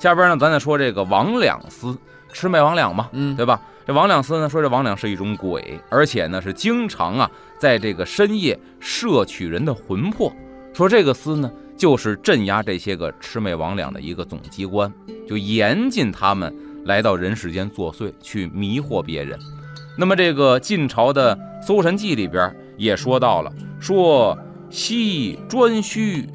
下边呢，咱再说这个王两司，魑魅魍魉嘛，嗯对吧？这王两司呢，说这魍魉是一种鬼，而且呢是经常啊在这个深夜摄取人的魂魄。说这个司呢，就是镇压这些个魑魅魍魉的一个总机关，就严禁他们来到人世间作祟，去迷惑别人。那么这个晋朝的《搜神记》里边也说到了，说西颛顼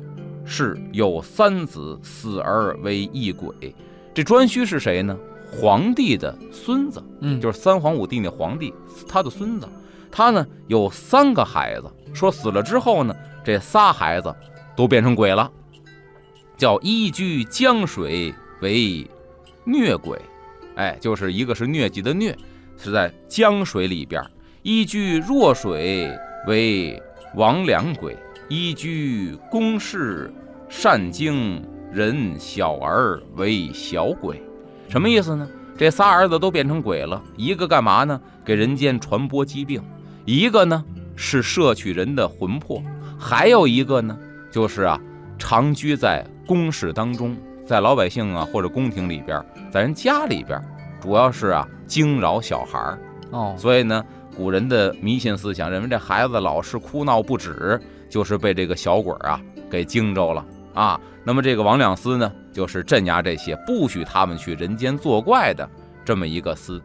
是有三子，死而为异鬼。这颛顼是谁呢？皇帝的孙子，嗯就是三皇五帝那皇帝，他的孙子。他呢有三个孩子，说死了之后呢，这仨孩子都变成鬼了，叫依居江水为疟鬼。哎，就是一个是疟疾的疟，是在江水里边；依居弱水为魍魉鬼，依居宫室善经人小儿为小鬼。什么意思呢？这仨儿子都变成鬼了，一个干嘛呢？给人间传播疾病；一个呢是摄取人的魂魄；还有一个呢，就是啊，长居在宫室当中，在老百姓啊或者宫廷里边，在人家里边，主要是啊惊扰小孩儿。哦，所以呢，古人的迷信思想认为这孩子老是哭闹不止，就是被这个小鬼啊给惊着了啊。那么这个王两司呢，就是镇压这些不许他们去人间作怪的这么一个司。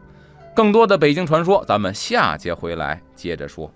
更多的北京传说，咱们下节回来接着说。